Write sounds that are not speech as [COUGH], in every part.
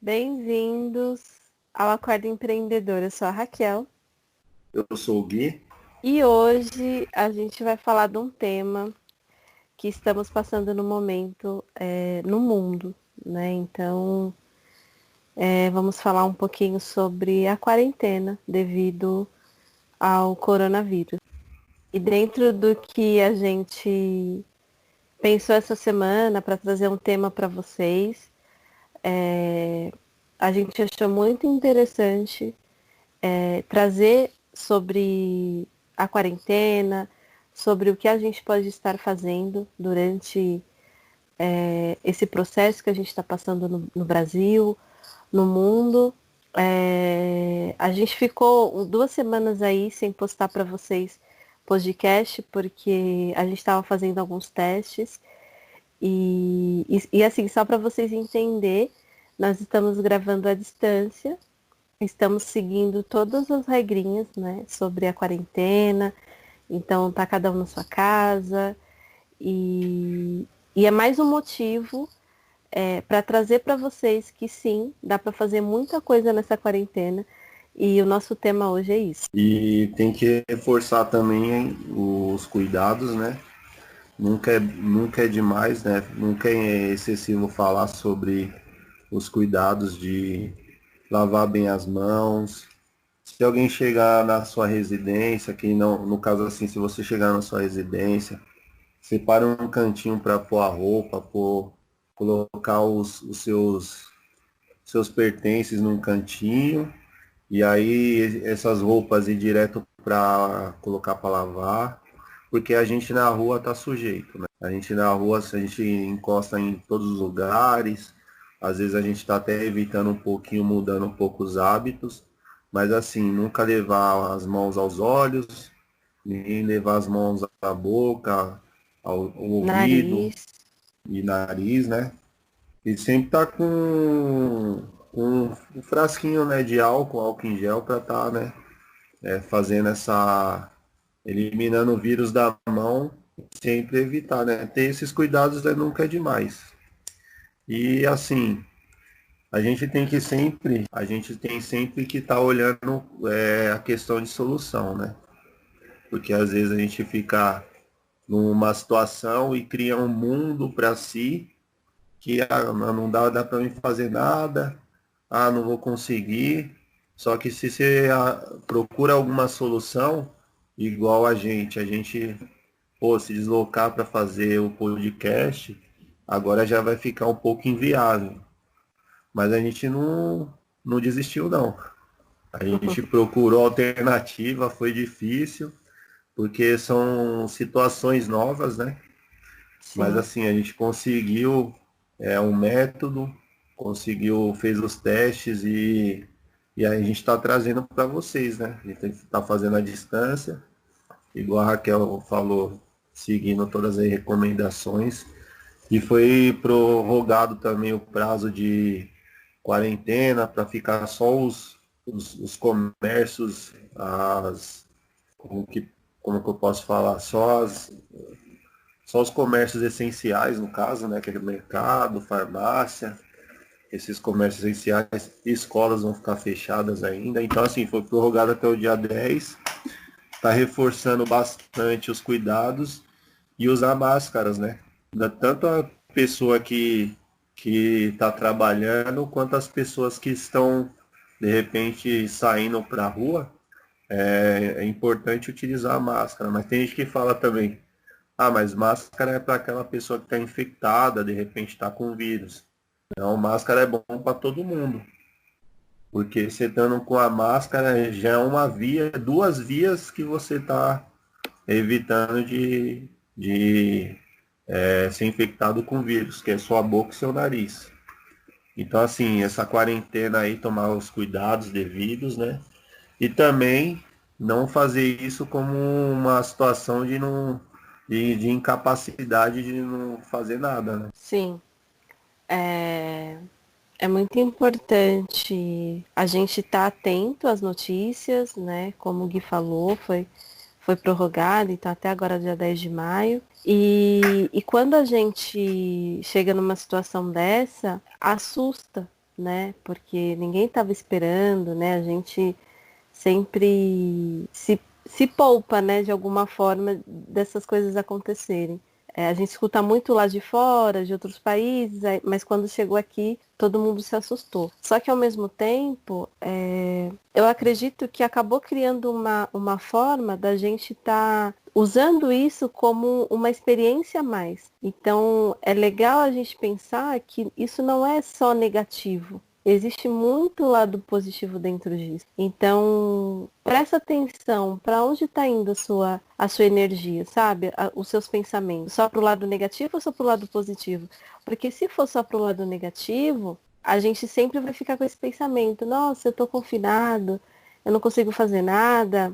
Bem-vindos ao Acordo Empreendedor. Eu sou a Raquel. Eu sou o Gui. E hoje a gente vai falar de um tema que estamos passando no momento é, no mundo, né? Então, é, vamos falar um pouquinho sobre a quarentena devido ao coronavírus. E dentro do que a gente pensou essa semana para trazer um tema para vocês, é, a gente achou muito interessante é, trazer sobre a quarentena, sobre o que a gente pode estar fazendo durante é, esse processo que a gente está passando no, no, Brasil, no mundo. É, a gente ficou duas semanas aí sem postar para vocês podcast, porque a gente estava fazendo alguns testes. E, e, e assim, só para vocês entenderem, nós estamos gravando à distância, estamos seguindo todas as regrinhas né, sobre a quarentena, então tá cada um na sua casa. E, e é mais um motivo é, para trazer para vocês que sim, dá para fazer muita coisa nessa quarentena. E o nosso tema hoje é isso. E tem que reforçar também os cuidados, né? Nunca é, nunca é demais, né? Nunca é excessivo falar sobre os cuidados de lavar bem as mãos, se alguém chegar na sua residência, que não, no caso assim, se você chegar na sua residência, separe um cantinho para pôr a roupa, pôr, colocar os, os seus, seus pertences num cantinho, e aí essas roupas ir direto para colocar para lavar, porque a gente na rua tá sujeito, né? A gente na rua, a gente encosta em todos os lugares, às vezes a gente está até evitando um pouquinho, mudando um pouco os hábitos, mas assim, nunca levar as mãos aos olhos, nem levar as mãos à boca, ao, ao ouvido nariz. e nariz, né? E sempre tá com, com um frasquinho né, de álcool, álcool em gel, para estar tá, né, é, fazendo essa. eliminando o vírus da mão, sempre evitar, né? Ter esses cuidados né, nunca é demais. E assim, a gente tem que sempre, a gente tem sempre que estar tá olhando é, a questão de solução, né? Porque às vezes a gente fica numa situação e cria um mundo para si que ah, não dá, dá para mim fazer nada, ah, não vou conseguir. Só que se você ah, procura alguma solução, igual a gente, a gente pô, se deslocar para fazer o podcast, agora já vai ficar um pouco inviável. Mas a gente não, não desistiu não. A gente procurou alternativa, foi difícil, porque são situações novas, né? Sim. Mas assim, a gente conseguiu é, um método, conseguiu, fez os testes e, e a gente está trazendo para vocês, né? A gente está fazendo a distância, igual a Raquel falou, seguindo todas as recomendações. E foi prorrogado também o prazo de quarentena para ficar só os, os, os, comércios, as como que, como que eu posso falar, só as só os comércios essenciais no caso, né, que é mercado, farmácia, esses comércios essenciais, escolas vão ficar fechadas ainda. Então assim, foi prorrogado até o dia 10. Está reforçando bastante os cuidados e usar máscaras, né? Tanto a pessoa que que está trabalhando, quanto as pessoas que estão, de repente, saindo para a rua, é, é, importante utilizar a máscara. Mas tem gente que fala também, ah, mas máscara é para aquela pessoa que está infectada, de repente está com vírus. Então, máscara é bom para todo mundo. Porque você estando com a máscara já é uma via, duas vias que você está evitando de, de é, ser infectado com vírus, que é sua boca e seu nariz. Então, assim, essa quarentena aí, tomar os cuidados devidos, né? E também não fazer isso como uma situação de não de, de incapacidade de não fazer nada, né? Sim. É, é muito importante a gente estar tá atento às notícias, né? Como o Gui falou, foi, foi prorrogado, então até agora dia 10 de maio. E, e quando a gente chega numa situação dessa, assusta, né? Porque ninguém estava esperando, né? A gente sempre se, se poupa, né, de alguma forma dessas coisas acontecerem. É, a gente escuta muito lá de fora, de outros países, mas quando chegou aqui, todo mundo se assustou. Só que ao mesmo tempo, é, eu acredito que acabou criando uma, uma forma da gente estar tá usando isso como uma experiência a mais. Então, é legal a gente pensar que isso não é só negativo existe muito lado positivo dentro disso. Então, presta atenção para onde está indo a sua, a sua energia, sabe? A, os seus pensamentos. Só para o lado negativo ou só para o lado positivo? Porque se for só para o lado negativo, a gente sempre vai ficar com esse pensamento, nossa, eu estou confinado, eu não consigo fazer nada,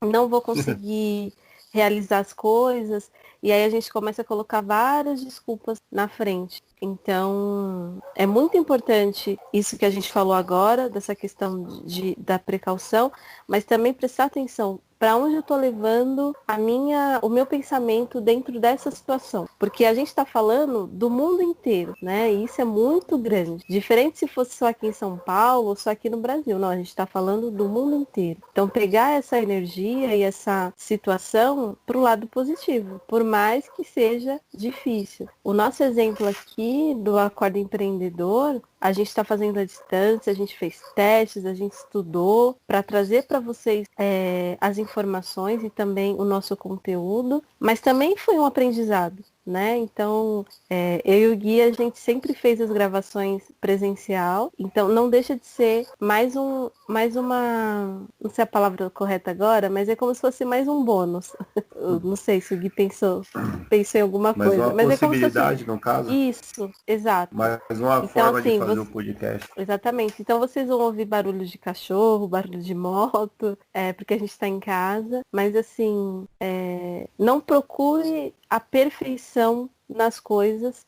não vou conseguir [LAUGHS] realizar as coisas. E aí a gente começa a colocar várias desculpas na frente. Então, é muito importante isso que a gente falou agora, dessa questão de, da precaução, mas também prestar atenção para onde eu estou levando a minha, o meu pensamento dentro dessa situação. Porque a gente está falando do mundo inteiro, né? E isso é muito grande. Diferente se fosse só aqui em São Paulo ou só aqui no Brasil. Não, a gente está falando do mundo inteiro. Então pegar essa energia e essa situação para o lado positivo, por mais que seja difícil. O nosso exemplo aqui do Acordo Empreendedor a gente está fazendo a distância, a gente fez testes, a gente estudou para trazer para vocês é, as informações e também o nosso conteúdo, mas também foi um aprendizado né? Então, é, eu e o Gui, a gente sempre fez as gravações presencial, então não deixa de ser mais um, mais uma, não sei a palavra correta agora, mas é como se fosse mais um bônus. [LAUGHS] não sei se o Gui pensou, pensou em alguma mas coisa. Uma mas possibilidade, é como se fosse... no caso? Isso, exato. Mais uma então, forma assim, de fazer você... um podcast. Exatamente. Então vocês vão ouvir barulho de cachorro, barulho de moto, é, porque a gente está em casa, mas assim, é, não procure a perfeição nas coisas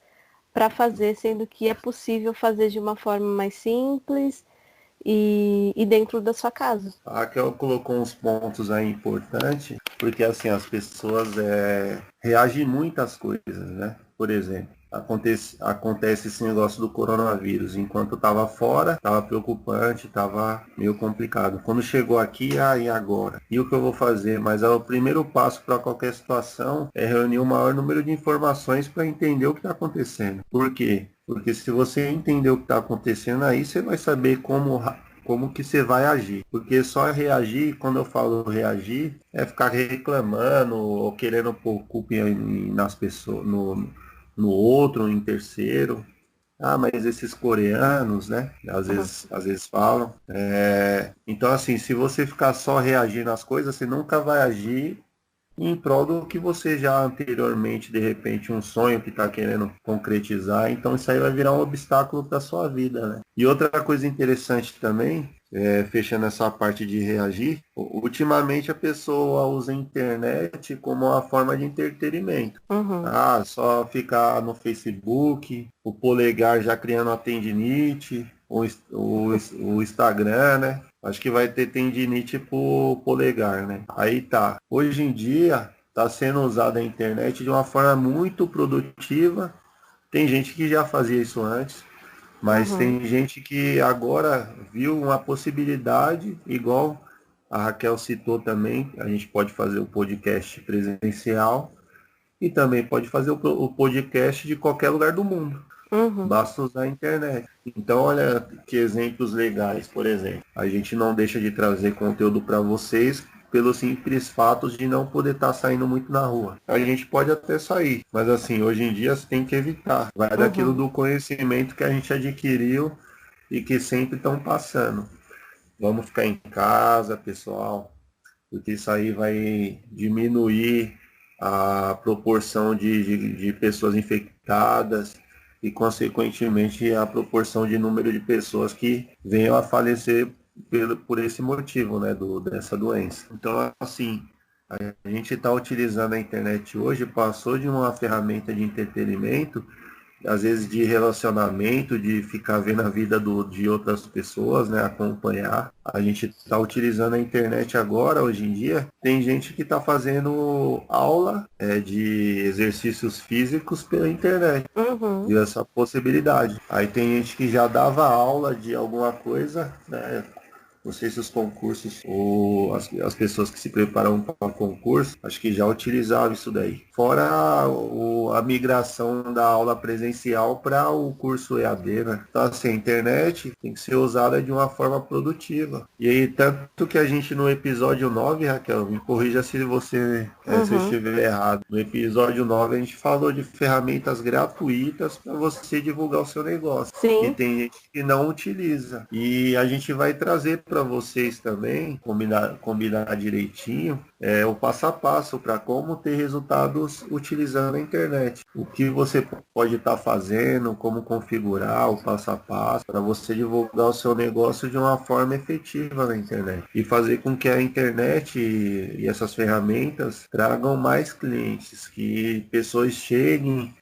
para fazer, sendo que é possível fazer de uma forma mais simples e, e, dentro da sua casa. A Raquel colocou uns pontos aí importantes, porque assim, as pessoas é, reagem muito às coisas, né? Por exemplo, acontece, acontece esse negócio do coronavírus. Enquanto estava fora, estava preocupante, estava meio complicado. Quando chegou aqui, aí ah, agora? E o que eu vou fazer? Mas é o primeiro passo para qualquer situação é reunir o maior número de informações para entender o que está acontecendo. Por quê? Porque se você entender o que está acontecendo aí, você vai saber como como que você vai agir. Porque só reagir, quando eu falo reagir, é ficar reclamando ou querendo pôr culpa nas pessoas, no, no outro, em terceiro. Ah, mas esses coreanos, né? Às vezes, às vezes falam. É... Então, assim, se você ficar só reagindo às coisas, você nunca vai agir em prol do que você já anteriormente, de repente, um sonho que está querendo concretizar. Então, isso aí vai virar um obstáculo para sua vida, né? E outra coisa interessante também é, fechando essa parte de reagir, ultimamente a pessoa usa a internet como uma forma de entretenimento. Uhum. Ah, só ficar no Facebook, o polegar já criando a tendinite, o, o, o Instagram, né? Acho que vai ter tendinite pro polegar, né? Aí tá. Hoje em dia está sendo usada a internet de uma forma muito produtiva. Tem gente que já fazia isso antes, mas uhum. tem gente que agora viu uma possibilidade, igual a Raquel citou também, a gente pode fazer o podcast presencial e também pode fazer o podcast de qualquer lugar do mundo. Uhum. Basta usar a internet. Então, olha que exemplos legais, por exemplo. A gente não deixa de trazer conteúdo para vocês pelo simples fato de não poder estar tá saindo muito na rua. A gente pode até sair, mas assim, hoje em dia você tem que evitar. Vai uhum. daquilo do conhecimento que a gente adquiriu e que sempre estão passando. Vamos ficar em casa, pessoal, porque isso aí vai diminuir a proporção de, de, de pessoas infectadas e, consequentemente, a proporção de número de pessoas que venham a falecer pelo, por esse motivo, né, do, dessa doença. Então, assim, a gente está utilizando a internet hoje, passou de uma ferramenta de entretenimento às vezes de relacionamento, de ficar vendo a vida do, de outras pessoas, né, acompanhar. A gente está utilizando a internet agora, hoje em dia. Tem gente que está fazendo aula é, de exercícios físicos pela internet. Uhum. E essa possibilidade. Aí tem gente que já dava aula de alguma coisa, né, não sei se os concursos ou as, as pessoas que se preparam para concurso, acho que já utilizavam isso daí. Fora o, a migração da aula presencial para o curso EAD, né? Então, assim, a internet tem que ser usada de uma forma produtiva. E aí, tanto que a gente no episódio 9, Raquel, me corrija se você uhum. se estiver errado. No episódio 9 a gente falou de ferramentas gratuitas para você divulgar o seu negócio. Sim. E tem gente que não utiliza. E a gente vai trazer para vocês também, combinar, combinar direitinho, é, o passo a passo para como ter resultados utilizando a internet. O que você pode estar tá fazendo, como configurar o passo a passo para você divulgar o seu negócio de uma forma efetiva na internet. E fazer com que a internet e, e essas ferramentas tragam mais clientes, que pessoas cheguem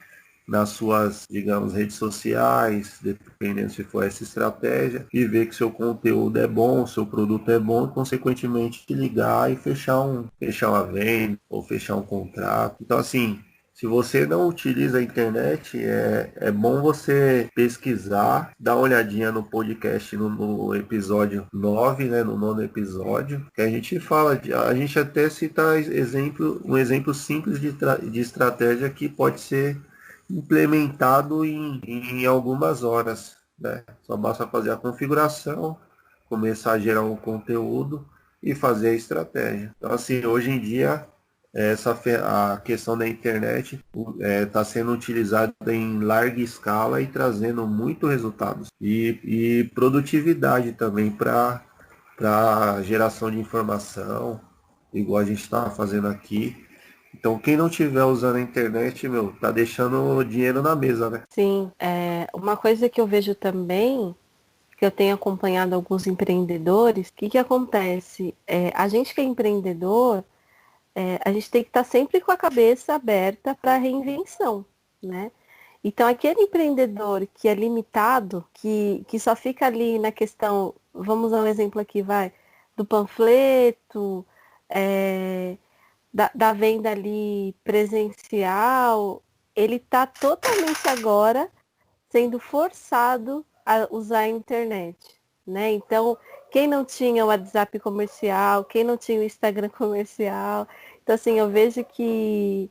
nas suas, digamos, redes sociais, dependendo se for essa estratégia, e ver que seu conteúdo é bom, seu produto é bom, e consequentemente te ligar e fechar um, fechar uma venda ou fechar um contrato. Então assim, se você não utiliza a internet, é, é bom você pesquisar, dar uma olhadinha no podcast no, no episódio 9, né, no nono episódio, que a gente fala, de, a gente até cita exemplo, um exemplo simples de, de estratégia que pode ser implementado em, em algumas horas. Né? Só basta fazer a configuração, começar a gerar um conteúdo e fazer a estratégia. Então, assim, hoje em dia, essa a questão da internet está é, tá sendo utilizada em larga escala e trazendo muito resultados. E, e produtividade também para geração de informação, igual a gente está fazendo aqui. Então, quem não tiver usando a internet, meu, tá deixando dinheiro na mesa, né? Sim. É, uma coisa que eu vejo também, que eu tenho acompanhado alguns empreendedores, o que, que acontece? É, a gente que é empreendedor, é, a gente tem que estar tá sempre com a cabeça aberta para reinvenção, né? Então, aquele empreendedor que é limitado, que, que só fica ali na questão, vamos dar um exemplo aqui, vai, do panfleto, é, da, da venda ali presencial, ele está totalmente agora sendo forçado a usar a internet, né? Então, quem não tinha o WhatsApp comercial, quem não tinha o Instagram [LAUGHS] comercial, então assim, eu vejo que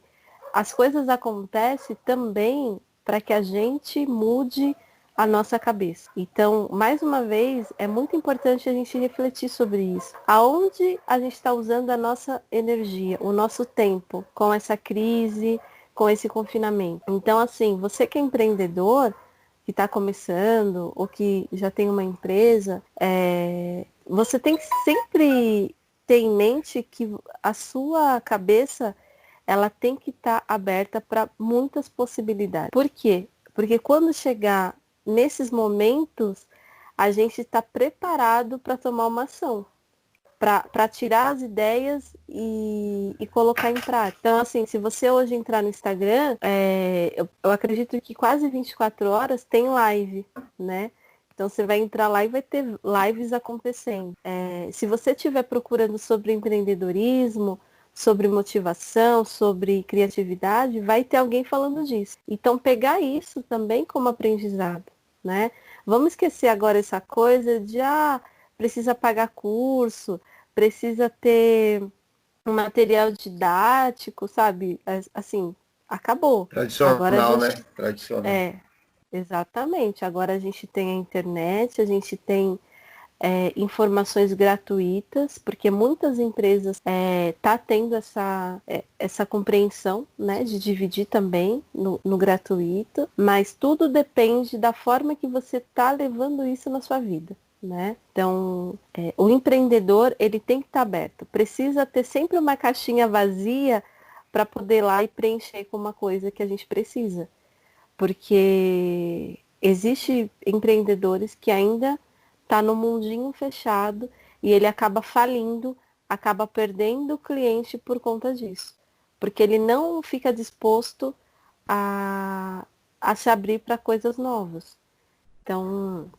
as coisas acontecem também para que a gente mude a nossa cabeça. Então, mais uma vez, é muito importante a gente refletir sobre isso. Aonde a gente está usando a nossa energia, o nosso tempo com essa crise, com esse confinamento. Então, assim, você que é empreendedor, que está começando ou que já tem uma empresa, é, você tem que sempre ter em mente que a sua cabeça ela tem que estar tá aberta para muitas possibilidades. Por quê? Porque quando chegar nesses momentos, a gente está preparado para tomar uma ação, para tirar as ideias e, e, colocar em prática. Então, assim, se você hoje entrar no Instagram, é, eu, eu acredito que quase 24 horas tem live, né? Então você vai entrar lá e vai ter lives acontecendo. É, se você estiver procurando sobre empreendedorismo, sobre motivação, sobre criatividade, vai ter alguém falando disso. Então pegar isso também como aprendizado né? Vamos esquecer agora essa coisa de ah, precisa pagar curso, precisa ter um material didático, sabe? Assim, acabou. Tradicional, agora gente... né? Tradicional. É, exatamente. Agora a gente tem a internet, a gente tem é, informações gratuitas, porque muitas empresas estão é, tá tendo essa, é, essa compreensão né, de dividir também no, no gratuito, mas tudo depende da forma que você está levando isso na sua vida. Né? Então, é, o empreendedor ele tem que estar tá aberto. Precisa ter sempre uma caixinha vazia para poder lá e preencher com uma coisa que a gente precisa. Porque existe empreendedores que ainda está no mundinho fechado e ele acaba falindo, acaba perdendo o cliente por conta disso. Porque ele não fica disposto a, a se abrir para coisas novas. Então,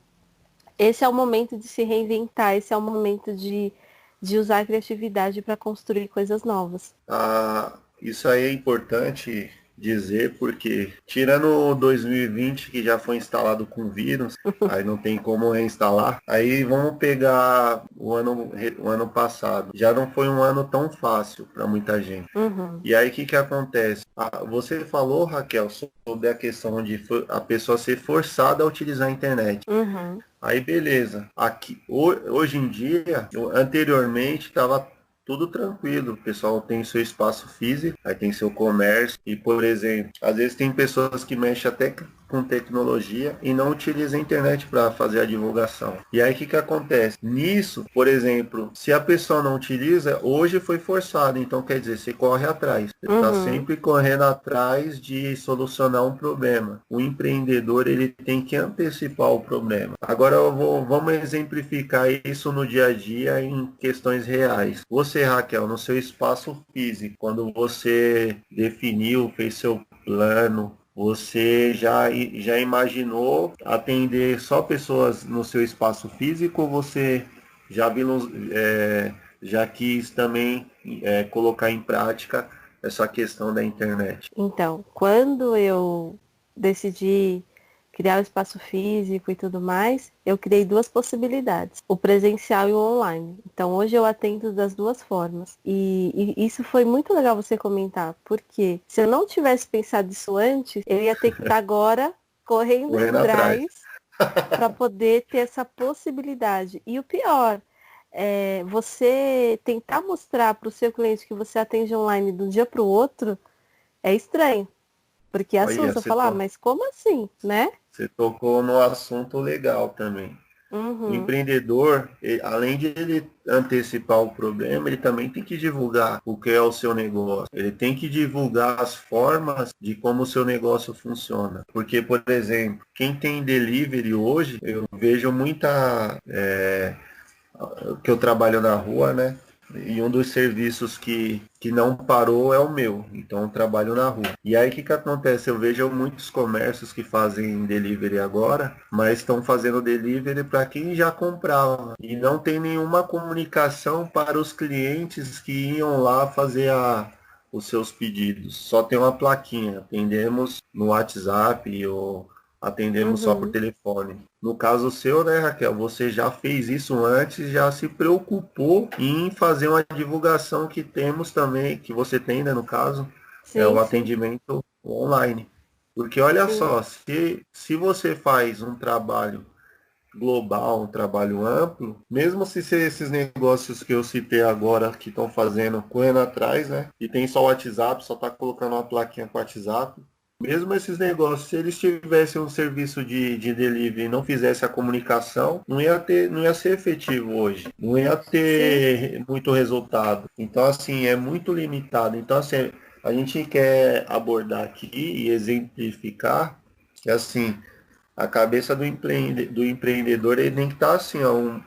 esse é o momento de se reinventar, esse é o momento de, de usar a criatividade para construir coisas novas. Ah, isso aí é importante dizer, porque tirando 2020 que já foi instalado com vírus, [LAUGHS] aí não tem como reinstalar. Aí vamos pegar o ano, o ano passado. Já não foi um ano tão fácil para muita gente. Uhum. E aí o que, que acontece? Ah, você falou, Raquel, sobre a questão de a pessoa ser forçada a utilizar a internet. Uhum. Aí beleza. Aqui, hoje em dia, anteriormente estava tudo tranquilo. O pessoal tem seu espaço físico, aí tem seu comércio. E, por exemplo, às vezes tem pessoas que mexem até com tecnologia e não utilizam a internet para fazer a divulgação. E aí o que, que acontece? Nisso, por exemplo, se a pessoa não utiliza, hoje foi forçado, então quer dizer, você corre atrás. Você está uhum. sempre correndo atrás de solucionar um problema. O empreendedor ele tem que antecipar o problema. Agora eu vou, vamos exemplificar isso no dia a dia em questões reais. Você, Raquel, no seu espaço físico, quando você definiu, fez seu plano, você já, já imaginou atender só pessoas no seu espaço físico você já, viu, é, já quis também é, colocar em prática essa questão da internet? Então, quando eu decidi criar o espaço físico e tudo mais, eu criei duas possibilidades, o presencial e o online. Então hoje eu atendo das duas formas. E, e isso foi muito legal você comentar, porque se eu não tivesse pensado isso antes, eu ia ter que estar [LAUGHS] agora correndo atrás [LAUGHS] para poder ter essa possibilidade. E o pior, é você tentar mostrar para o seu cliente que você atende online de um dia para o outro, é estranho. Porque a Susa falar, ah, mas como assim, né? Você tocou no assunto legal também. Uhum. O empreendedor, além de ele antecipar o problema, ele também tem que divulgar o que é o seu negócio. Ele tem que divulgar as formas de como o seu negócio funciona. Porque, por exemplo, quem tem delivery hoje, eu vejo muita. É, que eu trabalho na rua, né? E um dos serviços que, que não parou é o meu. Então eu trabalho na rua. E aí o que, que acontece? Eu vejo muitos comércios que fazem delivery agora, mas estão fazendo delivery para quem já comprava. E não tem nenhuma comunicação para os clientes que iam lá fazer a, os seus pedidos. Só tem uma plaquinha. Atendemos no WhatsApp ou atendemos uhum. só por uhum. telefone. No caso seu, né, Raquel, você já fez isso antes, já se preocupou em fazer uma divulgação que temos também, que você tem, né, no caso, sim, é o sim. atendimento online. Porque olha sim. só, se, se você faz um trabalho global, um trabalho amplo, mesmo se esses negócios que eu citei agora que estão fazendo correndo atrás, né? E tem só o WhatsApp, só tá colocando uma plaquinha com o WhatsApp, mesmo esses negócios, se eles tivessem um serviço de, de delivery e não fizesse a comunicação, não ia ter, não ia ser efetivo hoje. Não ia ter Sim. muito resultado. Então, assim, é muito limitado. Então, assim, a gente quer abordar aqui e exemplificar que, assim, a cabeça do, empreende, do empreendedor ele tem que estar assim, ó, um,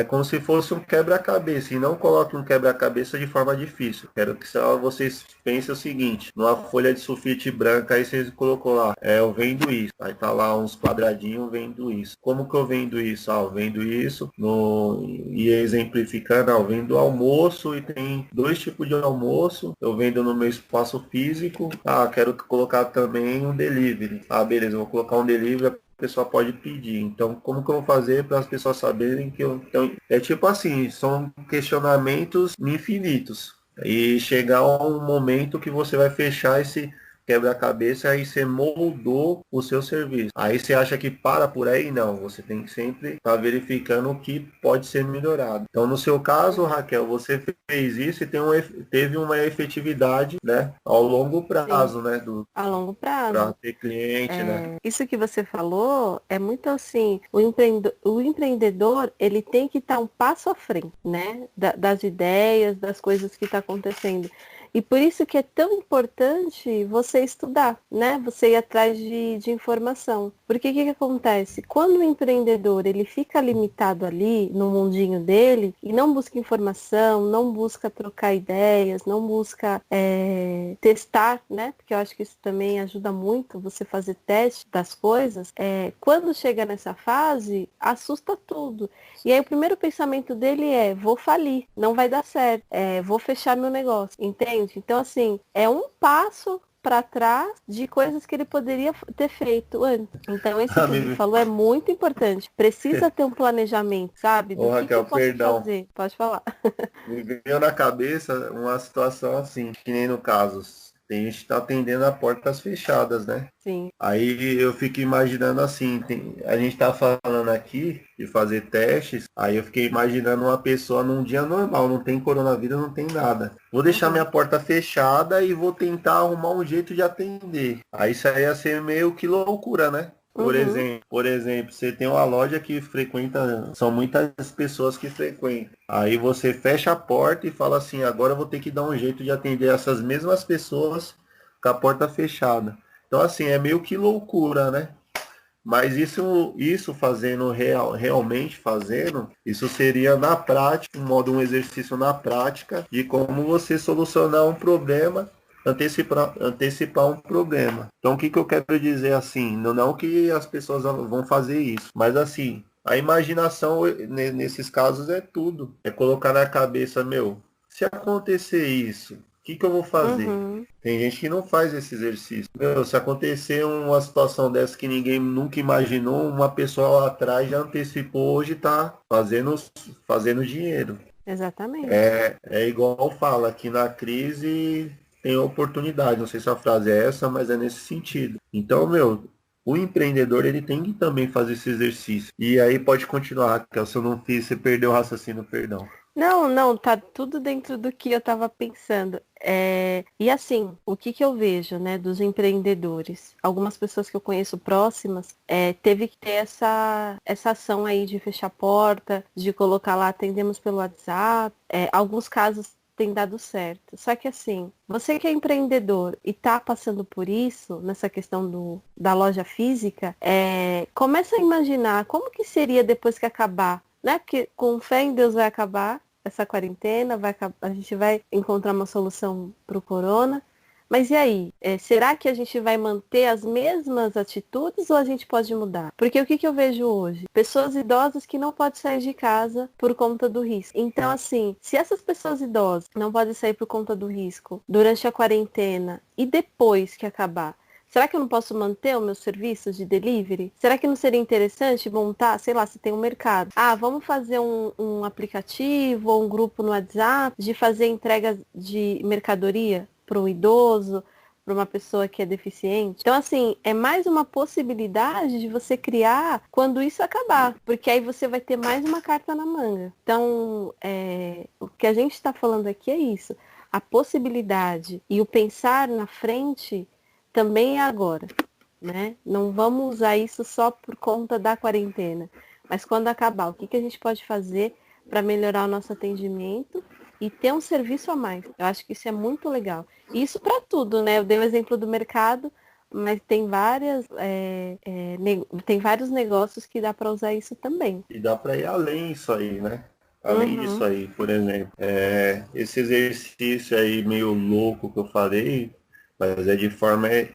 é como se fosse um quebra-cabeça. E não coloque um quebra-cabeça de forma difícil. Quero que só vocês pensem o seguinte. Numa folha de sulfite branca, aí vocês colocou lá. É, eu vendo isso. Aí tá lá uns quadradinhos, vendo isso. Como que eu vendo isso? Ah, eu vendo isso. No... E exemplificando, ah, eu vendo almoço e tem dois tipos de almoço. Eu vendo no meu espaço físico. Ah, quero colocar também um delivery. Ah, beleza, vou colocar um delivery pessoa pode pedir. Então, como que eu vou fazer para as pessoas saberem que eu. Então, é tipo assim, são questionamentos infinitos. E chegar um momento que você vai fechar esse quebra-cabeça, aí você moldou o seu serviço. Aí você acha que para por aí? Não, você tem que sempre estar tá verificando o que pode ser melhorado. Então, no seu caso, Raquel, você fez isso e tem um, teve uma efetividade, né, ao longo prazo, Sim. né? Do, a longo prazo. Para ter cliente, é, né? Isso que você falou é muito assim, o, empreendedor, o empreendedor, ele tem que estar tá um passo à frente, né, da, das ideias, das coisas que está acontecendo. E por isso que é tão importante você estudar, né? Você ir atrás de, de informação. Porque o que, que acontece? Quando o empreendedor ele fica limitado ali no mundinho dele e não busca informação, não busca trocar ideias, não busca é, testar, né? Porque eu acho que isso também ajuda muito você fazer teste das coisas. É, quando chega nessa fase, assusta tudo. E aí o primeiro pensamento dele é, vou falir, não vai dar certo, é, vou fechar meu negócio, entende? Então, assim, é um passo para trás de coisas que ele poderia ter feito antes. Então, esse que ele falou é muito importante. Precisa ter um planejamento, sabe? Do Ô, que Raquel, que perdão. Fazer. Pode falar. [LAUGHS] Me veio na cabeça uma situação assim, que nem no caso tem gente que tá atendendo a portas fechadas, né? Sim. Aí eu fico imaginando assim, tem, a gente tá falando aqui de fazer testes, aí eu fiquei imaginando uma pessoa num dia normal, não tem coronavírus, não tem nada. Vou deixar uhum. minha porta fechada e vou tentar arrumar um jeito de atender. Aí isso aí ia ser meio que loucura, né? Por, uhum. exemplo, por exemplo, você tem uma loja que frequenta, são muitas pessoas que frequentam. Aí você fecha a porta e fala assim, agora eu vou ter que dar um jeito de atender essas mesmas pessoas com a porta fechada. Então assim, é meio que loucura, né? Mas isso, isso fazendo real, realmente fazendo, isso seria na prática, um modo um exercício na prática de como você solucionar um problema antecipar, antecipar um problema. Então o que, que eu quero dizer assim, não, não que as pessoas vão fazer isso, mas assim, a imaginação nesses casos é tudo. É colocar na cabeça, meu, se acontecer isso, o que, que eu vou fazer? Uhum. Tem gente que não faz esse exercício. Meu, se acontecer uma situação dessa que ninguém nunca imaginou, uma pessoa lá atrás já antecipou, hoje está fazendo, fazendo dinheiro. Exatamente. É, é igual fala que na crise tem oportunidade. Não sei se a frase é essa, mas é nesse sentido. Então, meu, o empreendedor ele tem que também fazer esse exercício. E aí pode continuar, Raquel. Se eu não fiz, você perdeu o raciocínio, perdão. Não, não, tá tudo dentro do que eu estava pensando. É... E assim, o que, que eu vejo, né, dos empreendedores? Algumas pessoas que eu conheço próximas, é, teve que ter essa, essa ação aí de fechar a porta, de colocar lá, atendemos pelo WhatsApp. É, alguns casos tem dado certo. Só que assim, você que é empreendedor e está passando por isso, nessa questão do, da loja física, é, começa a imaginar como que seria depois que acabar, né? Porque com fé em Deus vai acabar essa quarentena, vai, a gente vai encontrar uma solução para o corona. Mas e aí? É, será que a gente vai manter as mesmas atitudes ou a gente pode mudar? Porque o que, que eu vejo hoje? Pessoas idosas que não podem sair de casa por conta do risco. Então, assim, se essas pessoas idosas não podem sair por conta do risco durante a quarentena e depois que acabar, Será que eu não posso manter os meus serviços de delivery? Será que não seria interessante montar, sei lá, se tem um mercado? Ah, vamos fazer um, um aplicativo ou um grupo no WhatsApp de fazer entregas de mercadoria para um idoso, para uma pessoa que é deficiente. Então, assim, é mais uma possibilidade de você criar quando isso acabar, porque aí você vai ter mais uma carta na manga. Então, é, o que a gente está falando aqui é isso. A possibilidade e o pensar na frente também é agora. Né? Não vamos usar isso só por conta da quarentena. Mas quando acabar, o que, que a gente pode fazer para melhorar o nosso atendimento e ter um serviço a mais. Eu acho que isso é muito legal. Isso para tudo, né? Eu dei o exemplo do mercado, mas tem várias é, é, tem vários negócios que dá para usar isso também. E dá para ir além disso aí, né? Além uhum. disso aí, por exemplo, é, esse exercício aí meio louco que eu falei, mas é de forma é,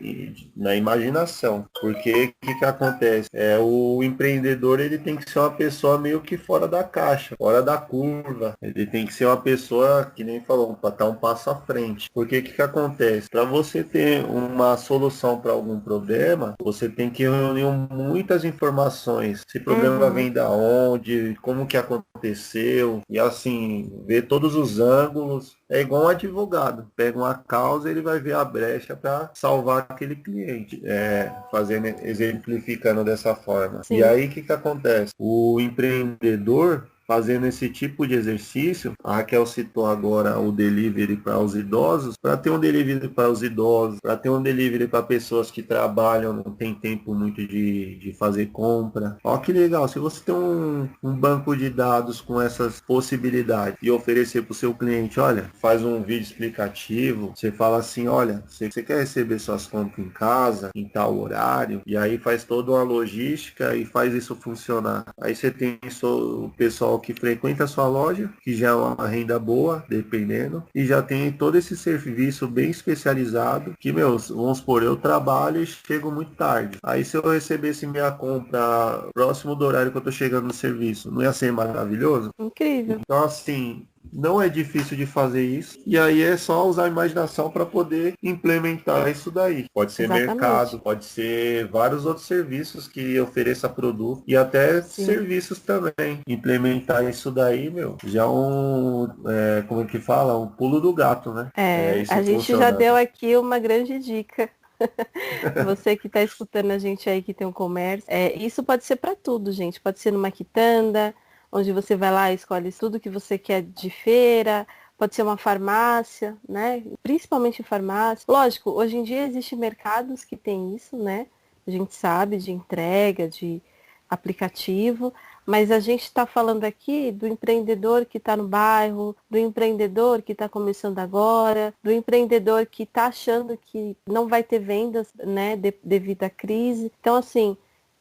na imaginação. Porque o que, que acontece? É, o empreendedor ele tem que ser uma pessoa meio que fora da caixa, fora da curva. Ele tem que ser uma pessoa, que nem falou, para estar um passo à frente. Porque o que, que acontece? Para você ter uma solução para algum problema, você tem que reunir muitas informações. Esse problema uhum. vem da onde, como que aconteceu, e assim, ver todos os ângulos é igual um advogado. Pega uma causa, ele vai ver a brecha para salvar aquele cliente. É, fazendo, exemplificando dessa forma. Sim. E aí o que, que acontece? O empreendedor fazendo esse tipo de exercício, a Raquel citou agora o delivery para os idosos, para ter um delivery para os idosos, para ter um delivery para pessoas que trabalham, não tem tempo muito de, de fazer compra. Ó que legal, se você tem um, um banco de dados com essas possibilidades e oferecer para o seu cliente, olha, faz um vídeo explicativo, você fala assim, olha, você, você quer receber suas compras em casa, em tal horário, e aí faz toda uma logística e faz isso funcionar. Aí você tem o pessoal que frequenta a sua loja, que já é uma renda boa, dependendo, e já tem todo esse serviço bem especializado, que, meus, vamos supor, eu trabalho e chego muito tarde. Aí se eu recebesse minha compra próximo do horário que eu tô chegando no serviço, não ia ser maravilhoso? Incrível. Então, assim, não é difícil de fazer isso. E aí é só usar a imaginação para poder implementar isso daí. Pode ser Exatamente. mercado, pode ser vários outros serviços que ofereça produto e até Sim. serviços também. Implementar isso daí, meu, já é um, é, como é que fala? Um pulo do gato, né? É, é a gente já deu aqui uma grande dica. [LAUGHS] Você que está escutando a gente aí que tem um comércio, é, isso pode ser para tudo, gente. Pode ser numa quitanda, onde você vai lá e escolhe tudo que você quer de feira, pode ser uma farmácia, né? Principalmente farmácia. Lógico, hoje em dia existem mercados que tem isso, né? A gente sabe de entrega, de aplicativo, mas a gente está falando aqui do empreendedor que está no bairro, do empreendedor que está começando agora, do empreendedor que está achando que não vai ter vendas, né, de, devido à crise. Então, assim,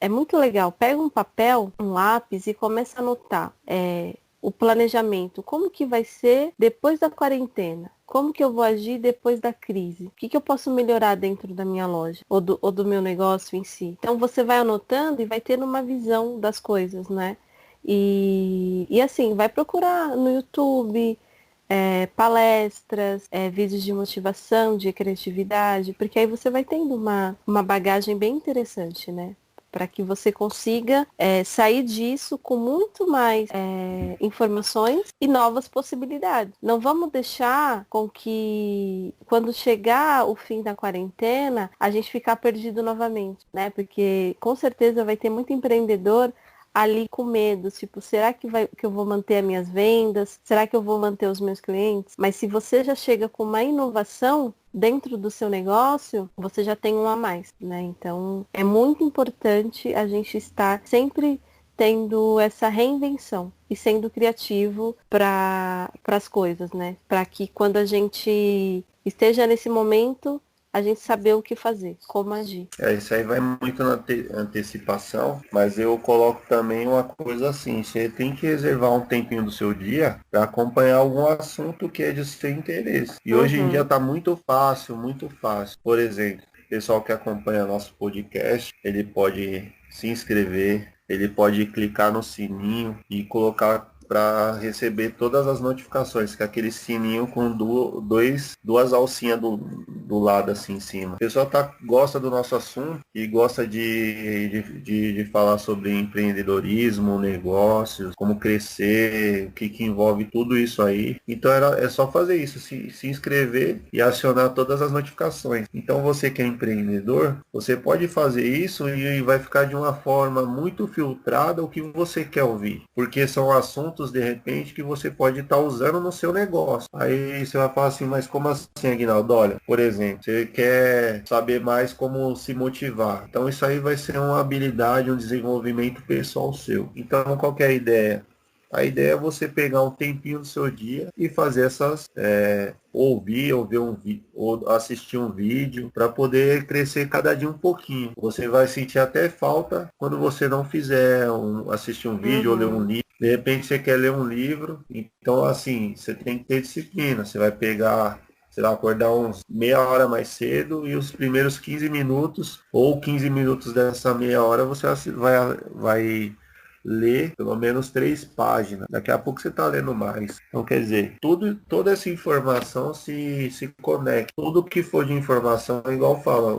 é muito legal. Pega um papel, um lápis e começa a anotar é, o planejamento. Como que vai ser depois da quarentena? Como que eu vou agir depois da crise? O que, que eu posso melhorar dentro da minha loja ou do, ou do meu negócio em si? Então você vai anotando e vai tendo uma visão das coisas, né? E, e assim, vai procurar no YouTube, é, palestras, é, vídeos de motivação, de criatividade, porque aí você vai tendo uma, uma bagagem bem interessante, né? Para que você consiga é, sair disso com muito mais é, informações e novas possibilidades. Não vamos deixar com que quando chegar o fim da quarentena a gente ficar perdido novamente, né? Porque com certeza vai ter muito empreendedor ali com medo, tipo, será que, vai, que eu vou manter as minhas vendas? Será que eu vou manter os meus clientes? Mas se você já chega com uma inovação, dentro do seu negócio, você já tem um a mais, né? Então, é muito importante a gente estar sempre tendo essa reinvenção e sendo criativo para as coisas, né? Para que quando a gente esteja nesse momento, a gente saber o que fazer, como agir. É, isso aí vai muito na antecipação, mas eu coloco também uma coisa assim, você tem que reservar um tempinho do seu dia para acompanhar algum assunto que é de seu interesse. E uhum. hoje em uhum. dia está muito fácil, muito fácil. Por exemplo, o pessoal que acompanha nosso podcast, ele pode se inscrever, ele pode clicar no sininho e colocar para receber todas as notificações, que é aquele sininho com dois, duas alcinhas do, do lado assim em cima. O pessoal tá, gosta do nosso assunto e gosta de, de, de, de falar sobre empreendedorismo, negócios, como crescer, o que, que envolve tudo isso aí. Então era, é só fazer isso, se, se inscrever e acionar todas as notificações. Então você que é empreendedor, você pode fazer isso e vai ficar de uma forma muito filtrada o que você quer ouvir. Porque são assuntos pontos de repente que você pode estar tá usando no seu negócio. Aí você vai falar assim, mas como assim, Aguinaldo? Olha, por exemplo, você quer saber mais como se motivar. Então isso aí vai ser uma habilidade, um desenvolvimento pessoal seu. Então qual é a ideia? A ideia é você pegar um tempinho do seu dia e fazer essas é, ouvir ou ver um ou assistir um vídeo para poder crescer cada dia um pouquinho. Você vai sentir até falta quando você não fizer um, assistir um vídeo uhum. ou ler um livro. De repente você quer ler um livro, então assim, você tem que ter disciplina. Você vai pegar sei lá, acordar uns meia hora mais cedo e os primeiros 15 minutos ou 15 minutos dessa meia hora você vai, vai ler pelo menos três páginas. Daqui a pouco você está lendo mais. Então, quer dizer, tudo, toda essa informação se, se conecta. Tudo que for de informação, igual fala,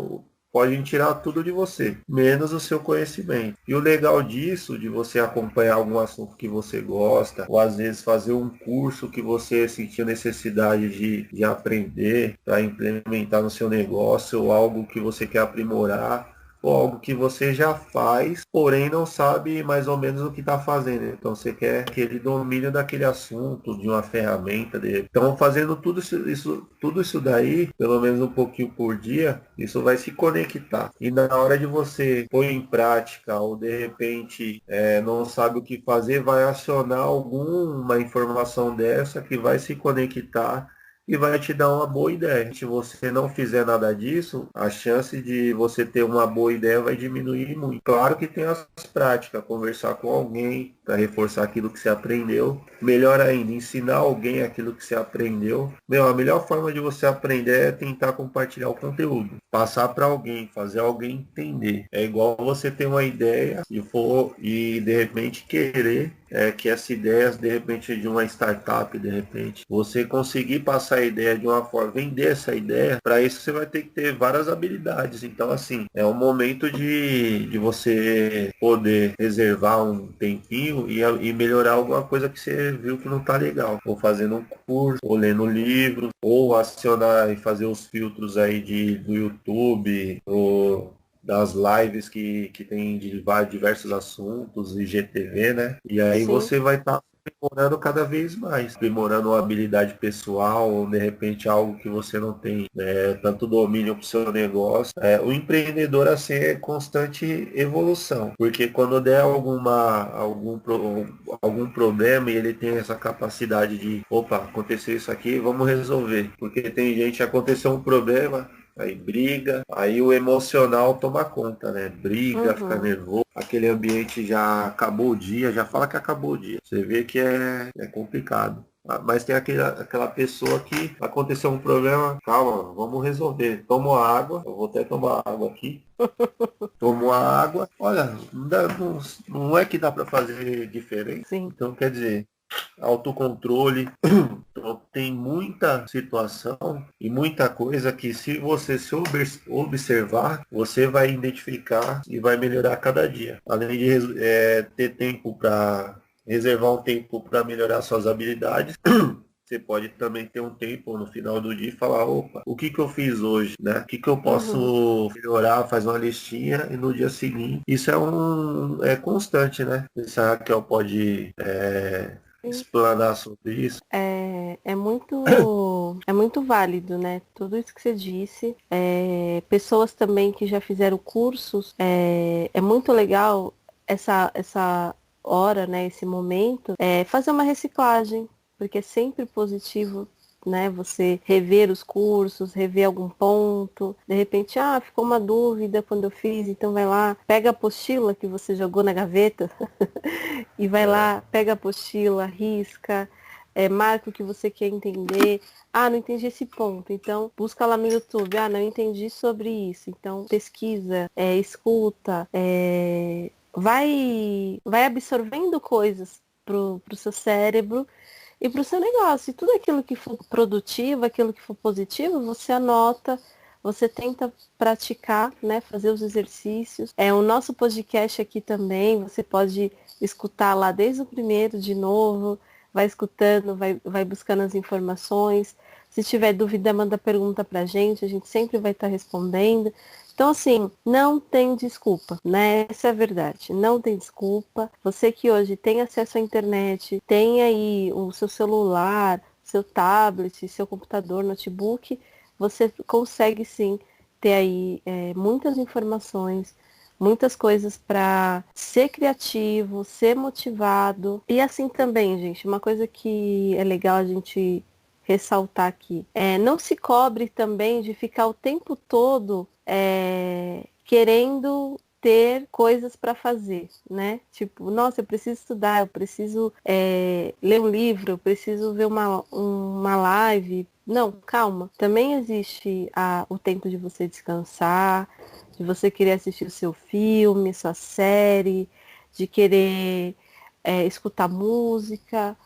podem tirar tudo de você, menos o seu conhecimento. E o legal disso, de você acompanhar algum assunto que você gosta, ou às vezes fazer um curso que você sentiu necessidade de, de aprender para implementar no seu negócio, ou algo que você quer aprimorar, ou algo que você já faz, porém não sabe mais ou menos o que está fazendo. Então você quer aquele domínio daquele assunto, de uma ferramenta. De... Então fazendo tudo isso, isso, tudo isso daí, pelo menos um pouquinho por dia, isso vai se conectar. E na hora de você pôr em prática ou de repente é, não sabe o que fazer, vai acionar alguma informação dessa que vai se conectar e vai te dar uma boa ideia. Se você não fizer nada disso, a chance de você ter uma boa ideia vai diminuir muito. Claro que tem as práticas, conversar com alguém para reforçar aquilo que você aprendeu. Melhor ainda, ensinar alguém aquilo que você aprendeu. Meu, a melhor forma de você aprender é tentar compartilhar o conteúdo, passar para alguém, fazer alguém entender. É igual você ter uma ideia e for e de repente querer é, que essa ideia, de repente, de uma startup, de repente, você conseguir passar a ideia de uma forma, vender essa ideia, para isso você vai ter que ter várias habilidades. Então, assim, é um momento de, de você poder reservar um tempinho e, e melhorar alguma coisa que você viu que não tá legal. Ou fazendo um curso, ou lendo livro, ou acionar e fazer os filtros aí de, do YouTube, ou das lives que, que tem de diversos assuntos, IGTV, né? E aí Sim. você vai estar tá aprimorando cada vez mais, aprimorando uma habilidade pessoal, ou de repente algo que você não tem né, tanto domínio para o seu negócio. É, o empreendedor assim é constante evolução, porque quando der alguma algum algum problema e ele tem essa capacidade de, opa, aconteceu isso aqui, vamos resolver, porque tem gente aconteceu um problema aí briga, aí o emocional toma conta, né? Briga, uhum. fica nervoso, aquele ambiente já acabou o dia, já fala que acabou o dia. Você vê que é, é complicado. Ah, mas tem aquele, aquela pessoa que aconteceu um problema, calma, vamos resolver. Tomo água, eu vou até tomar água aqui. [LAUGHS] Tomo água. Olha, não, dá, não, não é que dá para fazer diferente. Sim. Então quer dizer, autocontrole. [CLEARS THROAT] Então, tem muita situação e muita coisa que se você se observar, você vai identificar e vai melhorar cada dia. Além de é, ter tempo para reservar um tempo para melhorar suas habilidades. [CLEARS THROAT] Você pode também ter um tempo no final do dia e falar, opa, o que que eu fiz hoje, né? O que que eu posso uhum. melhorar, fazer uma listinha e no dia seguinte. Isso é um é constante, né? Isso a Raquel pode é, explanar sobre isso? É, é muito é muito válido, né? Tudo isso que você disse. É, pessoas também que já fizeram cursos, é, é muito legal essa, essa hora, né? Esse momento, é fazer uma reciclagem, porque é sempre positivo né? Você rever os cursos, rever algum ponto. De repente, ah, ficou uma dúvida quando eu fiz, então vai lá, pega a apostila que você jogou na gaveta [LAUGHS] e vai lá, pega a apostila, risca, é, marca o que você quer entender. Ah, não entendi esse ponto. Então, busca lá no YouTube. Ah, não entendi sobre isso. Então, pesquisa, é, escuta, é, vai, vai absorvendo coisas pro, pro seu cérebro e para o seu negócio. E tudo aquilo que for produtivo, aquilo que for positivo, você anota, você tenta praticar, né, fazer os exercícios. É o nosso podcast aqui também, você pode escutar lá desde o primeiro de novo, vai escutando, vai, vai buscando as informações. Se tiver dúvida, manda pergunta para a gente, a gente sempre vai estar tá respondendo. Então, assim, não tem desculpa, né? Essa é a verdade. Não tem desculpa. Você que hoje tem acesso à internet, tem aí o seu celular, seu tablet, seu computador, notebook, você consegue sim ter aí é, muitas informações, muitas coisas para ser criativo, ser motivado. E assim também, gente, uma coisa que é legal a gente ressaltar aqui. É, não se cobre também de ficar o tempo todo é, querendo ter coisas para fazer, né? Tipo, nossa, eu preciso estudar, eu preciso é, ler um livro, eu preciso ver uma, uma live. Não, calma. Também existe a, o tempo de você descansar, de você querer assistir o seu filme, sua série, de querer é, escutar música.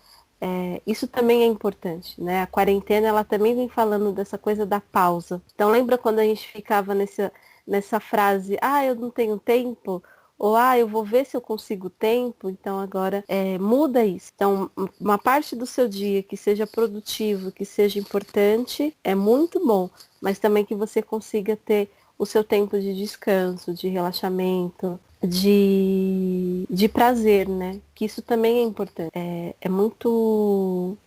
É, isso também é importante, né? A quarentena ela também vem falando dessa coisa da pausa. Então lembra quando a gente ficava nessa, nessa frase, ah, eu não tenho tempo, ou ah, eu vou ver se eu consigo tempo, então agora é, muda isso. Então, uma parte do seu dia que seja produtivo, que seja importante, é muito bom, mas também que você consiga ter o seu tempo de descanso, de relaxamento, de, de prazer, né? Que isso também é importante. É, é muito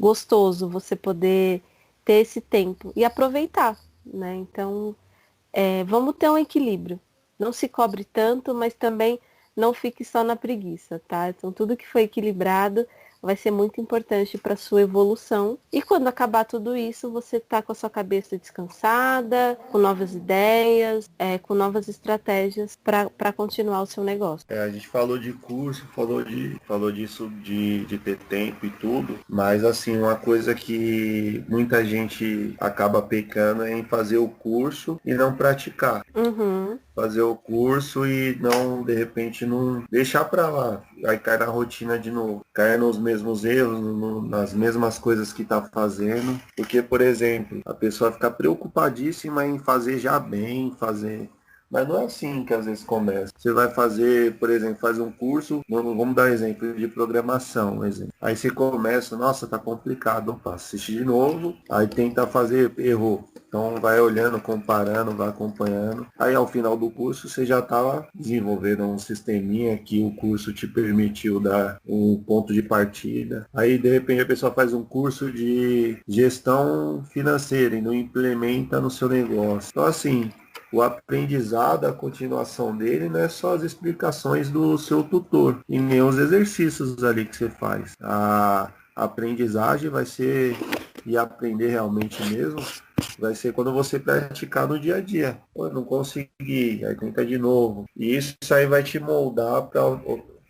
gostoso você poder ter esse tempo e aproveitar, né? Então, é, vamos ter um equilíbrio. Não se cobre tanto, mas também não fique só na preguiça, tá? Então, tudo que foi equilibrado vai ser muito importante para sua evolução. E quando acabar tudo isso, você tá com a sua cabeça descansada, com novas ideias, é, com novas estratégias para continuar o seu negócio. É, a gente falou de curso, falou de falou disso de, de ter tempo e tudo, mas assim, uma coisa que muita gente acaba pecando é em fazer o curso e não praticar. Uhum fazer o curso e não, de repente, não deixar para lá. Aí cai na rotina de novo. Cai nos mesmos erros, no, nas mesmas coisas que tá fazendo. Porque, por exemplo, a pessoa fica preocupadíssima em fazer já bem, fazer mas não é assim que às vezes começa. Você vai fazer, por exemplo, faz um curso, vamos dar um exemplo de programação, um exemplo. Aí você começa, nossa, tá complicado, opa, assiste de novo, aí tenta fazer, errou. Então vai olhando, comparando, vai acompanhando. Aí ao final do curso você já estava desenvolvendo um sisteminha que o curso te permitiu dar um ponto de partida. Aí de repente a pessoa faz um curso de gestão financeira e não implementa no seu negócio. Então assim, o aprendizado, a continuação dele, não é só as explicações do seu tutor e nem os exercícios ali que você faz. A aprendizagem vai ser e aprender realmente mesmo vai ser quando você praticar no dia a dia. Pô, não consegui, aí tenta de novo. E isso aí vai te moldar para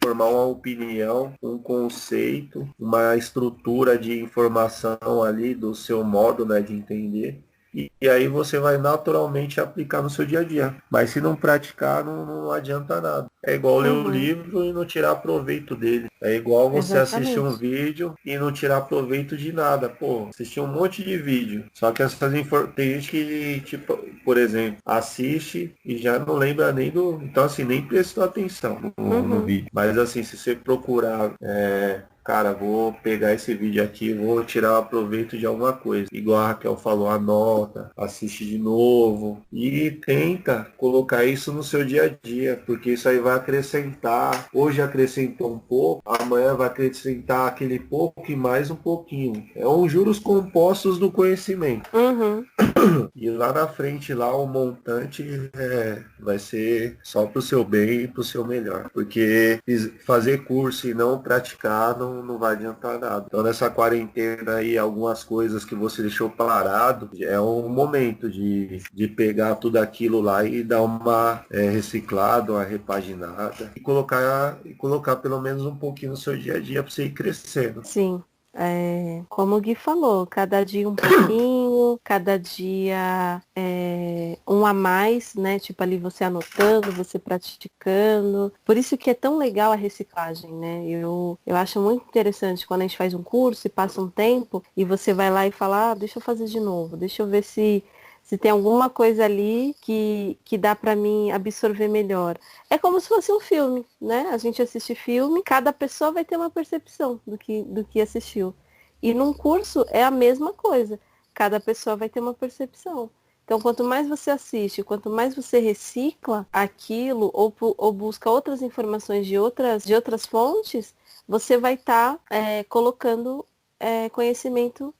formar uma opinião, um conceito, uma estrutura de informação ali do seu modo né, de entender e, e, aí você vai naturalmente aplicar no seu dia a dia. Mas se não praticar, não, não adianta nada. É igual uhum. ler um uhum. livro e não tirar proveito dele. É igual você Exatamente. assistir um vídeo e não tirar proveito de nada. Pô, assistir um monte de vídeo. Só que essas informações. Tem gente que, tipo, por exemplo, assiste e já não lembra nem do. Então, assim, nem prestou atenção no, uhum. no vídeo. Mas, assim, se você procurar é, cara, vou pegar esse vídeo aqui, vou tirar o proveito de alguma coisa. Igual a Raquel falou, anota, assiste de novo e tenta colocar isso no seu dia a dia, porque isso aí vai acrescentar. Hoje acrescentou um pouco, amanhã vai acrescentar aquele pouco e mais um pouquinho. É um juros compostos do conhecimento. Uhum. [CLEARS THROAT] E lá na frente, lá o montante é, vai ser só pro seu bem e pro seu melhor. Porque fazer curso e não praticar não não, vai adiantar nada. Então nessa quarentena aí, algumas coisas que você deixou parado, é um momento de, de pegar tudo aquilo lá e dar uma é, reciclada, uma repaginada e colocar, e colocar pelo menos um pouquinho no seu dia a dia para você ir crescendo. Sim. É, como o Gui falou, cada dia um pouquinho, [COUGHS] cada dia é, um a mais, né? Tipo ali você anotando, você praticando. Por isso que é tão legal a reciclagem, né? Eu, eu acho muito interessante quando a gente faz um curso e passa um tempo e você vai lá e fala, ah, deixa eu fazer de novo, deixa eu ver se se tem alguma coisa ali que, que dá para mim absorver melhor. É como se fosse um filme, né? A gente assiste filme, cada pessoa vai ter uma percepção do que, do que assistiu. E num curso é a mesma coisa. Cada pessoa vai ter uma percepção. Então, quanto mais você assiste, quanto mais você recicla aquilo ou, ou busca outras informações de outras, de outras fontes, você vai estar tá, é, colocando é, conhecimento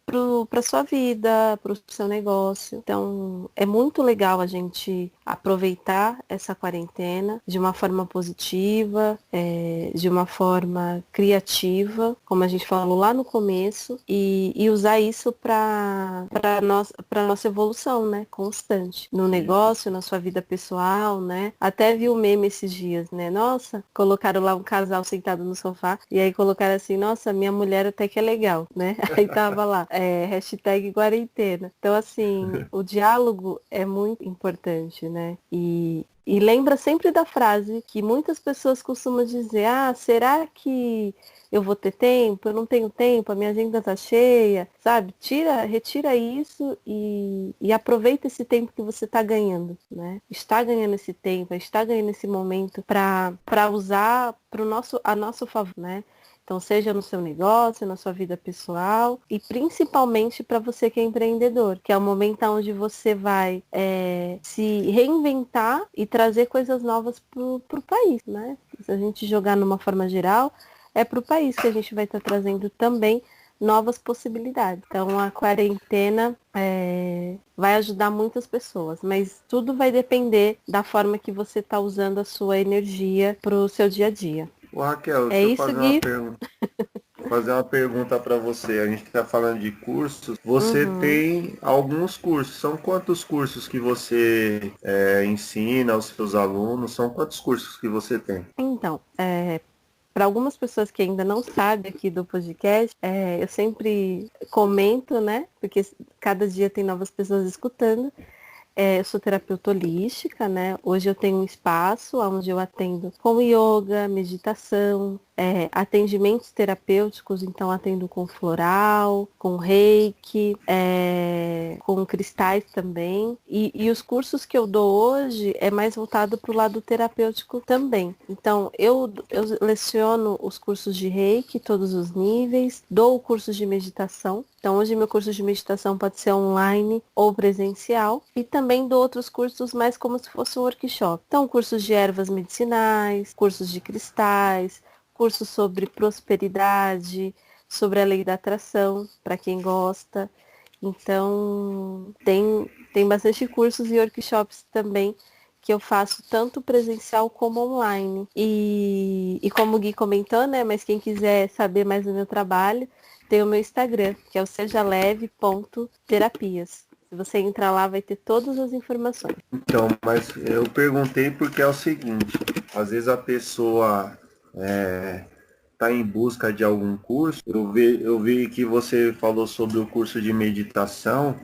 para sua vida, para o seu negócio. Então, é muito legal a gente aproveitar essa quarentena de uma forma positiva, é, de uma forma criativa, como a gente falou lá no começo, e, e usar isso para nossa, nossa evolução, né? Constante. No negócio, na sua vida pessoal, né? Até vi o meme esses dias, né? Nossa, colocaram lá um casal sentado no sofá e aí colocaram assim, nossa, minha mulher até que é legal né? [LAUGHS] Aí tava lá, é, hashtag quarentena. Então, assim, o diálogo é muito importante, né? E, e lembra sempre da frase que muitas pessoas costumam dizer, ah, será que eu vou ter tempo? Eu não tenho tempo, a minha agenda tá cheia, sabe? Tira, retira isso e, e aproveita esse tempo que você está ganhando, né? Está ganhando esse tempo, está ganhando esse momento para usar para o nosso, a nosso favor, né? Então, seja no seu negócio, na sua vida pessoal e principalmente para você que é empreendedor, que é o momento onde você vai é, se reinventar e trazer coisas novas para o país, né? Se a gente jogar numa forma geral, é para o país que a gente vai estar tá trazendo também novas possibilidades. Então a quarentena é, vai ajudar muitas pessoas, mas tudo vai depender da forma que você está usando a sua energia para o seu dia a dia. Ô, Raquel, é isso, fazer, Gui? uma pergunta, fazer uma pergunta para você. A gente está falando de cursos. Você uhum. tem alguns cursos. São quantos cursos que você é, ensina aos seus alunos? São quantos cursos que você tem? Então, é, para algumas pessoas que ainda não sabem aqui do podcast, é, eu sempre comento, né? Porque cada dia tem novas pessoas escutando. É, eu sou terapeuta holística, né? Hoje eu tenho um espaço onde eu atendo com yoga, meditação, é, atendimentos terapêuticos, então atendo com floral, com reiki, é, com cristais também. E, e, os cursos que eu dou hoje é mais voltado para o lado terapêutico também. Então eu, eu leciono os cursos de reiki, todos os níveis, dou cursos de meditação. Então hoje meu curso de meditação pode ser online ou presencial. E também dou outros cursos mais como se fosse um workshop. Então cursos de ervas medicinais, cursos de cristais, curso sobre prosperidade, sobre a lei da atração, para quem gosta. Então, tem, tem bastante cursos e workshops também que eu faço tanto presencial como online. E, e como o Gui comentou, né? Mas quem quiser saber mais do meu trabalho, tem o meu Instagram, que é o sejaleve.terapias. Se você entrar lá, vai ter todas as informações. Então, mas eu perguntei porque é o seguinte, às vezes a pessoa é, tá em busca de algum curso, eu vi, eu vi que você falou sobre o curso de meditação.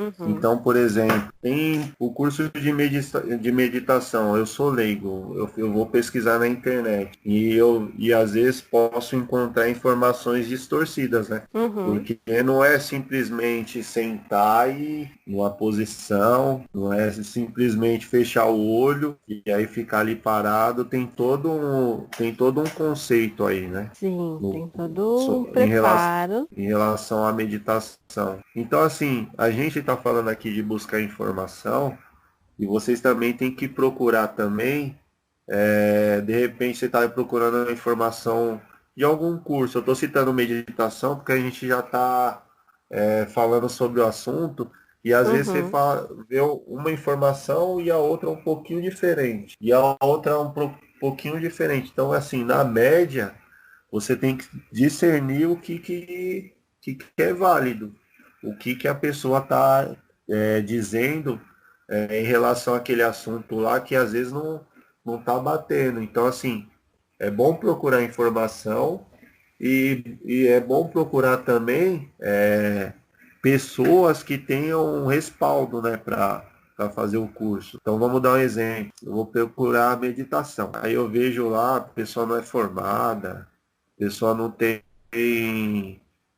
Uhum. Então, por exemplo, tem o curso de, medita de meditação, eu sou leigo, eu, eu, vou pesquisar na internet e eu e às vezes posso encontrar informações distorcidas, né? Uhum. Porque não é simplesmente sentar e numa posição, não é simplesmente fechar o olho e aí ficar ali parado, tem todo um, tem todo um conceito aí, né? Sim, no, tem todo um preparo. Em relação, em relação à meditação. Então, assim, a gente está falando aqui de buscar informação e vocês também têm que procurar também, é, de repente você está procurando informação de algum curso. Eu estou citando meditação porque a gente já está é, falando sobre o assunto e às uhum. vezes você uhum. fala, vê uma informação e a outra um pouquinho diferente. E a outra um pouquinho diferente. Então, assim, na média, você tem que discernir o que, que, que é válido. O que, que a pessoa está é, dizendo é, em relação àquele assunto lá que às vezes não não está batendo. Então, assim, é bom procurar informação e, e é bom procurar também é, pessoas que tenham um respaldo né, para fazer o curso. Então vamos dar um exemplo. Eu vou procurar meditação. Aí eu vejo lá, a pessoa não é formada, a pessoa não tem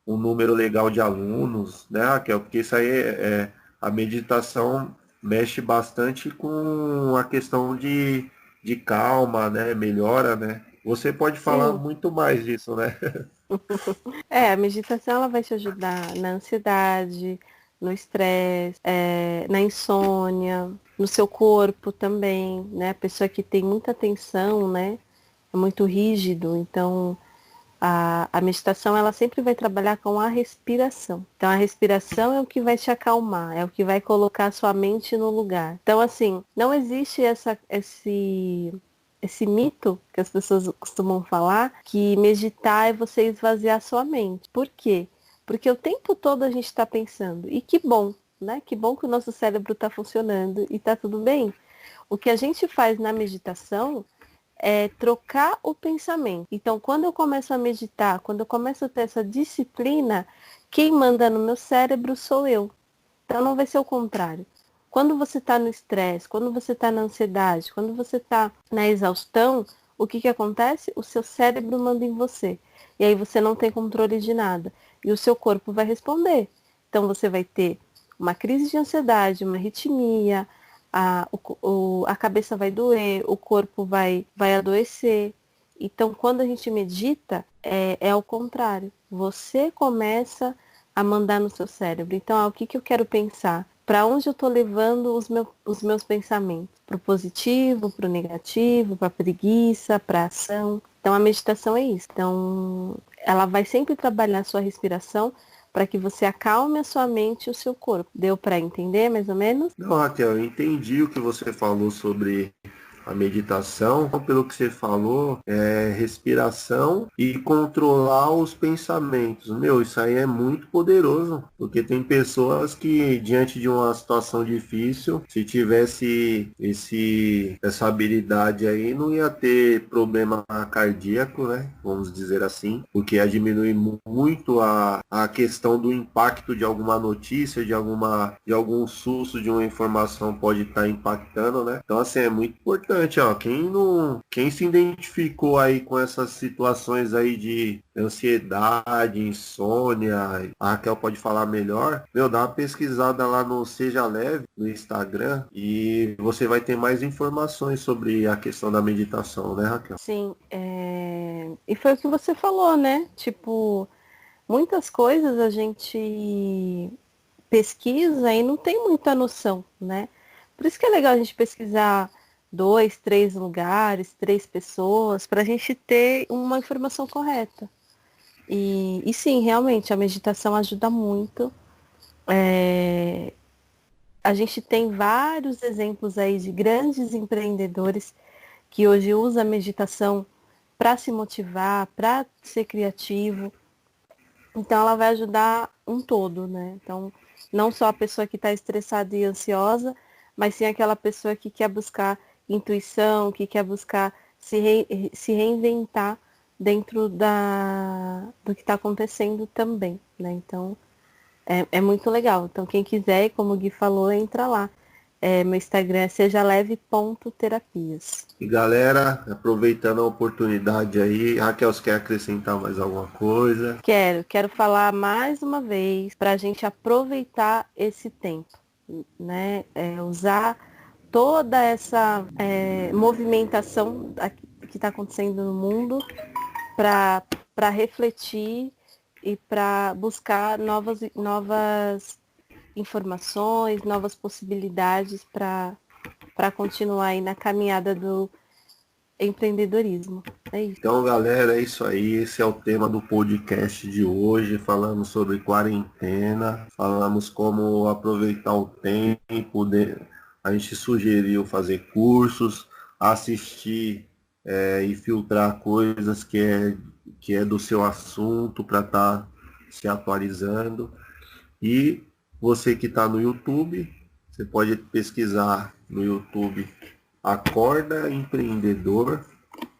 um número legal de alunos, né, Raquel? Porque isso aí é, é a meditação mexe bastante com a questão de, de calma, né? Melhora, né? Você pode falar Sim. muito mais disso, né? [LAUGHS] é, a meditação ela vai te ajudar na ansiedade, no estresse, é, na insônia, no seu corpo também, né? A pessoa que tem muita tensão, né? É muito rígido, então a, a meditação ela sempre vai trabalhar com a respiração. Então a respiração é o que vai te acalmar, é o que vai colocar a sua mente no lugar. Então assim, não existe essa, esse esse mito que as pessoas costumam falar que meditar é você esvaziar sua mente. Por quê? Porque o tempo todo a gente está pensando. E que bom, né? Que bom que o nosso cérebro está funcionando e está tudo bem. O que a gente faz na meditação é trocar o pensamento. Então, quando eu começo a meditar, quando eu começo a ter essa disciplina, quem manda no meu cérebro sou eu. Então, não vai ser o contrário. Quando você está no estresse, quando você está na ansiedade, quando você está na exaustão, o que, que acontece? O seu cérebro manda em você. E aí você não tem controle de nada. E o seu corpo vai responder. Então você vai ter uma crise de ansiedade, uma arritmia, a, o, a cabeça vai doer, o corpo vai, vai adoecer. Então, quando a gente medita, é, é o contrário. Você começa a mandar no seu cérebro. Então, ah, o que, que eu quero pensar? Para onde eu estou levando os, meu, os meus pensamentos? Para o positivo, para o negativo, para a preguiça, para ação. Então, a meditação é isso. Então, ela vai sempre trabalhar a sua respiração para que você acalme a sua mente e o seu corpo. Deu para entender mais ou menos? Não, Raquel, eu entendi o que você falou sobre a meditação, pelo que você falou, é respiração e controlar os pensamentos. Meu, isso aí é muito poderoso, porque tem pessoas que diante de uma situação difícil, se tivesse esse essa habilidade aí, não ia ter problema cardíaco, né? Vamos dizer assim, porque ia diminuir muito a, a questão do impacto de alguma notícia, de alguma de algum susto de uma informação pode estar tá impactando, né? Então assim é muito importante importante, ó. Quem não, quem se identificou aí com essas situações aí de ansiedade, insônia, a Raquel pode falar melhor. Meu, dá uma pesquisada lá no Seja Leve, no Instagram, e você vai ter mais informações sobre a questão da meditação, né, Raquel? Sim, é... e foi o que você falou, né? Tipo, muitas coisas a gente pesquisa e não tem muita noção, né? Por isso que é legal a gente pesquisar dois, três lugares, três pessoas, para a gente ter uma informação correta. E, e sim, realmente, a meditação ajuda muito. É, a gente tem vários exemplos aí de grandes empreendedores que hoje usam a meditação para se motivar, para ser criativo. Então ela vai ajudar um todo, né? Então, não só a pessoa que está estressada e ansiosa, mas sim aquela pessoa que quer buscar intuição, que quer buscar se, re, se reinventar dentro da, do que está acontecendo também, né? Então, é, é, muito legal. Então, quem quiser, como o Gui falou, entra lá. É, meu Instagram é sejaleve.terapias. E galera, aproveitando a oportunidade aí, Raquel, você quer acrescentar mais alguma coisa? Quero, quero falar mais uma vez para a gente aproveitar esse tempo, né? É, usar toda essa é, movimentação que está acontecendo no mundo para refletir e para buscar novas, novas informações, novas possibilidades para continuar aí na caminhada do empreendedorismo. É isso. Então, galera, é isso aí. Esse é o tema do podcast de hoje. Falamos sobre quarentena, falamos como aproveitar o tempo, de, a gente sugeriu fazer cursos, assistir é, e filtrar coisas que é, que é do seu assunto para estar tá se atualizando. E você que está no YouTube, você pode pesquisar no YouTube Acorda Empreendedor,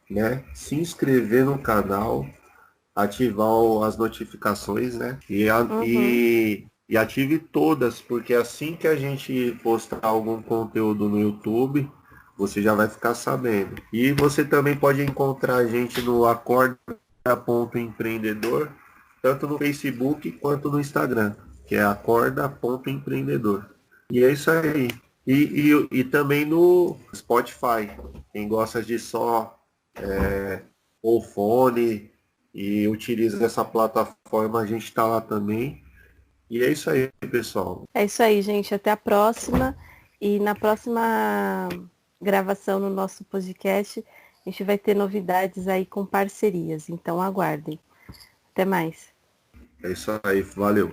né? Se inscrever no canal, ativar as notificações, né? E, a, uhum. e e ative todas, porque assim que a gente postar algum conteúdo no YouTube, você já vai ficar sabendo. E você também pode encontrar a gente no acorda.empreendedor, tanto no Facebook quanto no Instagram, que é acorda.empreendedor. E é isso aí. E, e, e também no Spotify. Quem gosta de só é, ou fone e utiliza essa plataforma, a gente está lá também. E é isso aí, pessoal. É isso aí, gente. Até a próxima. E na próxima gravação no nosso podcast, a gente vai ter novidades aí com parcerias. Então aguardem. Até mais. É isso aí. Valeu.